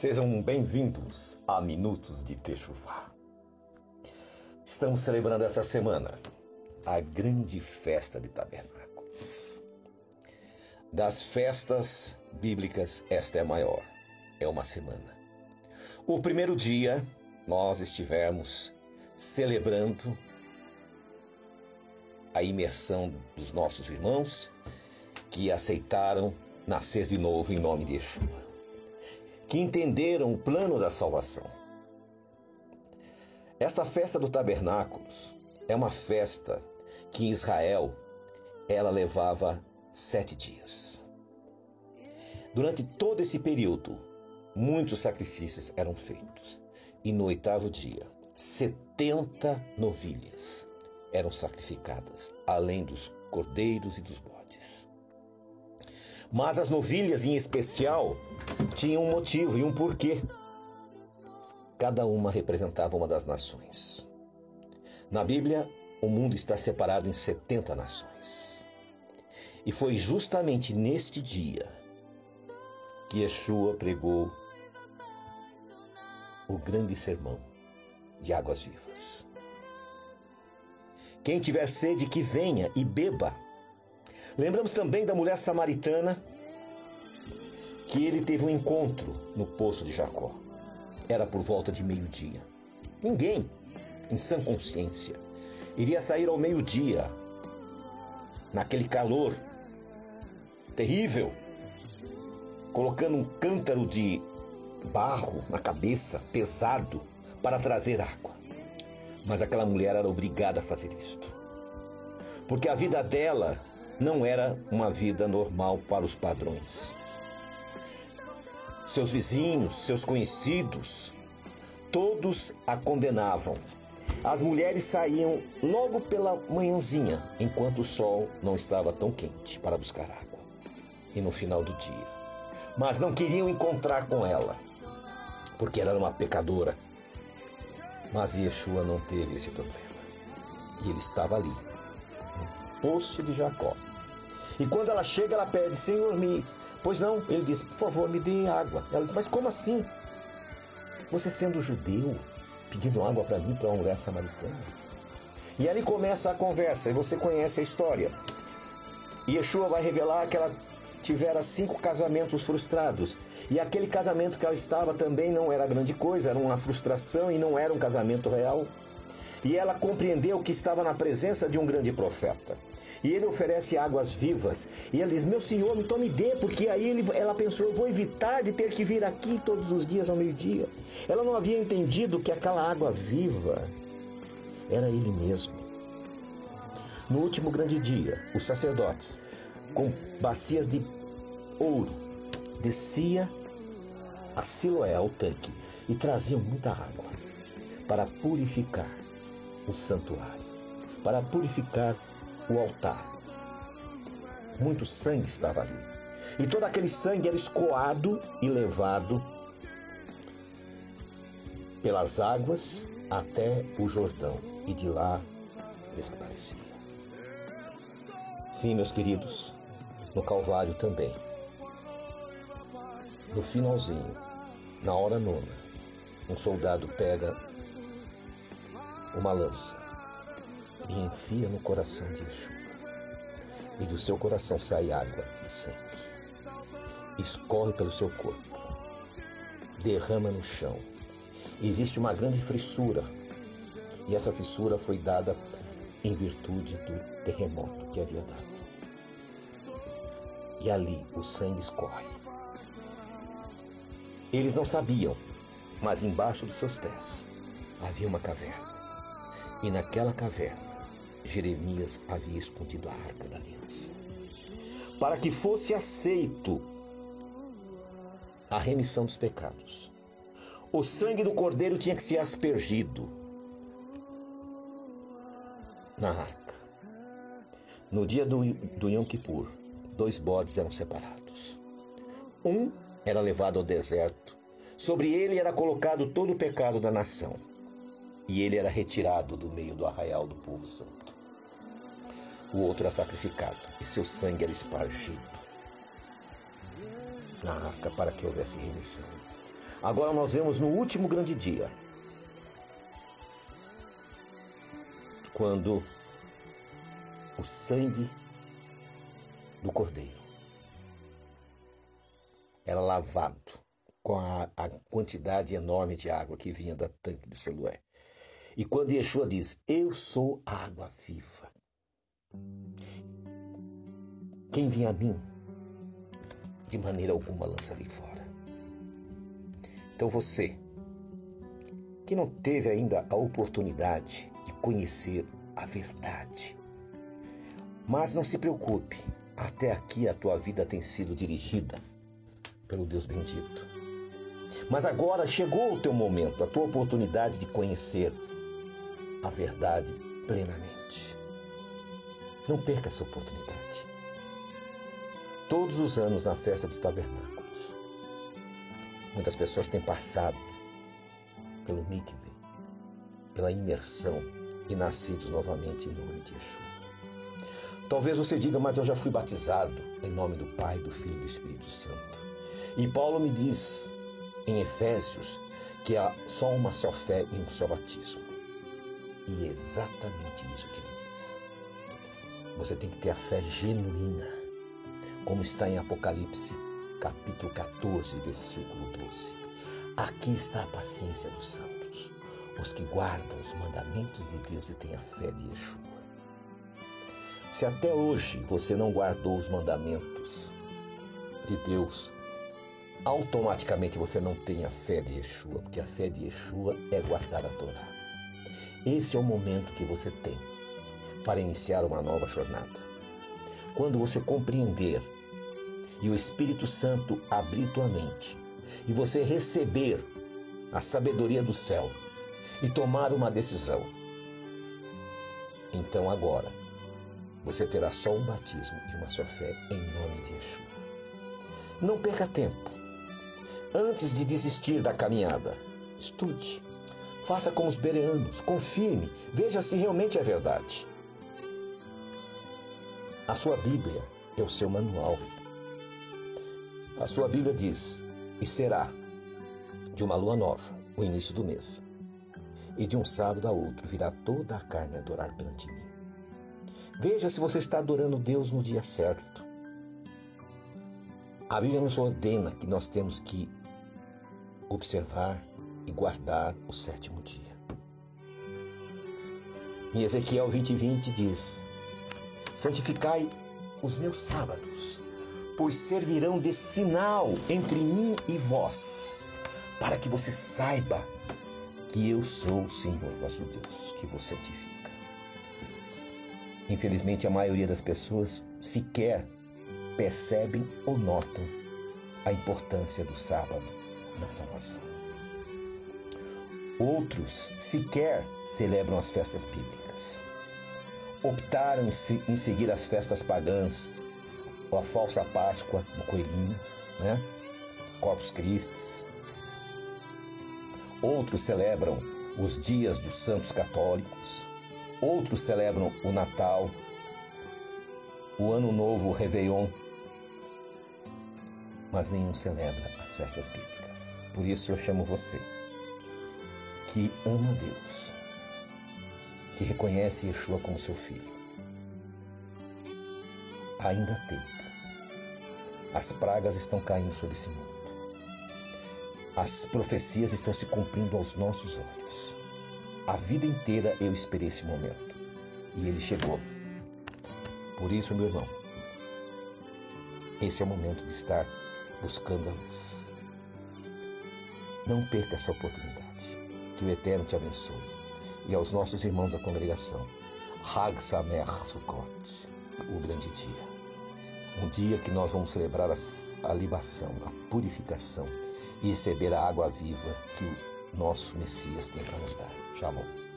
Sejam bem-vindos a Minutos de Techuvá. Estamos celebrando essa semana a grande festa de tabernáculos. Das festas bíblicas, esta é a maior. É uma semana. O primeiro dia, nós estivemos celebrando a imersão dos nossos irmãos que aceitaram nascer de novo em nome de Yeshua que entenderam o plano da salvação. Esta festa do tabernáculos é uma festa que em Israel ela levava sete dias. Durante todo esse período, muitos sacrifícios eram feitos. E no oitavo dia, setenta novilhas eram sacrificadas, além dos cordeiros e dos bodes. Mas as novilhas, em especial, tinham um motivo e um porquê. Cada uma representava uma das nações. Na Bíblia, o mundo está separado em 70 nações. E foi justamente neste dia que Yeshua pregou o grande sermão de águas vivas. Quem tiver sede, que venha e beba. Lembramos também da mulher samaritana que ele teve um encontro no poço de Jacó. Era por volta de meio-dia. Ninguém, em sã consciência, iria sair ao meio-dia, naquele calor terrível, colocando um cântaro de barro na cabeça, pesado, para trazer água. Mas aquela mulher era obrigada a fazer isto. Porque a vida dela não era uma vida normal para os padrões. Seus vizinhos, seus conhecidos, todos a condenavam. As mulheres saíam logo pela manhãzinha, enquanto o sol não estava tão quente, para buscar água. E no final do dia. Mas não queriam encontrar com ela, porque ela era uma pecadora. Mas Yeshua não teve esse problema. E ele estava ali, no poço de Jacó, e quando ela chega, ela pede, Senhor, me. Pois não, ele diz, por favor, me dê água. Ela diz, mas como assim? Você sendo judeu, pedindo água para mim, para uma mulher samaritana? E ali começa a conversa, e você conhece a história. E Yeshua vai revelar que ela tivera cinco casamentos frustrados. E aquele casamento que ela estava também não era grande coisa, era uma frustração e não era um casamento real. E ela compreendeu que estava na presença de um grande profeta. E ele oferece águas vivas. E ela diz: Meu senhor, então me dê, porque aí ele, ela pensou: Eu vou evitar de ter que vir aqui todos os dias ao meio-dia. Ela não havia entendido que aquela água viva era ele mesmo. No último grande dia, os sacerdotes, com bacias de ouro, descia a Siloé ao tanque e traziam muita água para purificar o santuário, para purificar o altar. Muito sangue estava ali. E todo aquele sangue era escoado e levado pelas águas até o Jordão e de lá desaparecia. Sim, meus queridos, no Calvário também. No finalzinho, na hora nona, um soldado pega uma lança e enfia no coração de Yeshua. E do seu coração sai água e sangue. Escorre pelo seu corpo. Derrama no chão. Existe uma grande fissura. E essa fissura foi dada em virtude do terremoto que havia dado. E ali o sangue escorre. Eles não sabiam, mas embaixo dos seus pés havia uma caverna. E naquela caverna, Jeremias havia escondido a arca da aliança. Para que fosse aceito a remissão dos pecados. O sangue do cordeiro tinha que ser aspergido na arca. No dia do, do Yom Kippur, dois bodes eram separados. Um era levado ao deserto, sobre ele era colocado todo o pecado da nação e ele era retirado do meio do arraial do povo santo. O outro era sacrificado e seu sangue era espargido na arca para que houvesse remissão. Agora nós vemos no último grande dia, quando o sangue do cordeiro era lavado com a, a, quantidade enorme de água que vinha da tanque de Siloé. E quando Yeshua diz: Eu sou a água viva. Quem vem a mim, de maneira alguma lançarei fora. Então você, que não teve ainda a oportunidade de conhecer a verdade, mas não se preocupe, até aqui a tua vida tem sido dirigida pelo Deus bendito. Mas agora chegou o teu momento, a tua oportunidade de conhecer a verdade plenamente. Não perca essa oportunidade. Todos os anos na festa dos tabernáculos, muitas pessoas têm passado pelo mikve, pela imersão e nascidos novamente em nome de Yeshua. Talvez você diga, mas eu já fui batizado em nome do Pai, do Filho e do Espírito Santo. E Paulo me diz em Efésios que há só uma só fé e um só batismo. E é exatamente isso que ele diz. Você tem que ter a fé genuína, como está em Apocalipse, capítulo 14, versículo 12. Aqui está a paciência dos santos, os que guardam os mandamentos de Deus e têm a fé de Yeshua. Se até hoje você não guardou os mandamentos de Deus, automaticamente você não tem a fé de Yeshua, porque a fé de Yeshua é guardar a Torá. Esse é o momento que você tem para iniciar uma nova jornada. Quando você compreender e o Espírito Santo abrir tua mente e você receber a sabedoria do céu e tomar uma decisão, então agora você terá só um batismo e uma só fé em nome de Yeshua. Não perca tempo. Antes de desistir da caminhada, estude. Faça como os bereanos, confirme, veja se realmente é verdade. A sua Bíblia é o seu manual. A sua Bíblia diz: E será de uma lua nova, o início do mês, e de um sábado a outro virá toda a carne adorar perante mim. Veja se você está adorando Deus no dia certo. A Bíblia nos ordena que nós temos que observar e guardar o sétimo dia. Em Ezequiel 20, 20 diz: Santificai os meus sábados, pois servirão de sinal entre mim e vós, para que você saiba que eu sou o Senhor vosso Deus, que vos santifica. Infelizmente, a maioria das pessoas sequer percebem ou notam a importância do sábado na salvação. Outros sequer celebram as festas bíblicas. Optaram em seguir as festas pagãs, a falsa Páscoa do coelhinho, né? Corpus Christi. Outros celebram os dias dos santos católicos, Outros celebram o Natal, o Ano Novo, o Réveillon, mas nenhum celebra as festas bíblicas. Por isso eu chamo você, que ama Deus, que reconhece Yeshua como seu filho. Ainda tempo. As pragas estão caindo sobre esse mundo. As profecias estão se cumprindo aos nossos olhos. A vida inteira eu esperei esse momento. E ele chegou. Por isso, meu irmão, esse é o momento de estar buscando a luz. Não perca essa oportunidade. Que o Eterno te abençoe. E aos nossos irmãos da congregação, Hag Samer Sukkot, o grande dia. Um dia que nós vamos celebrar a libação, a purificação e receber a água viva que o nosso Messias tem para nos dar. Shalom.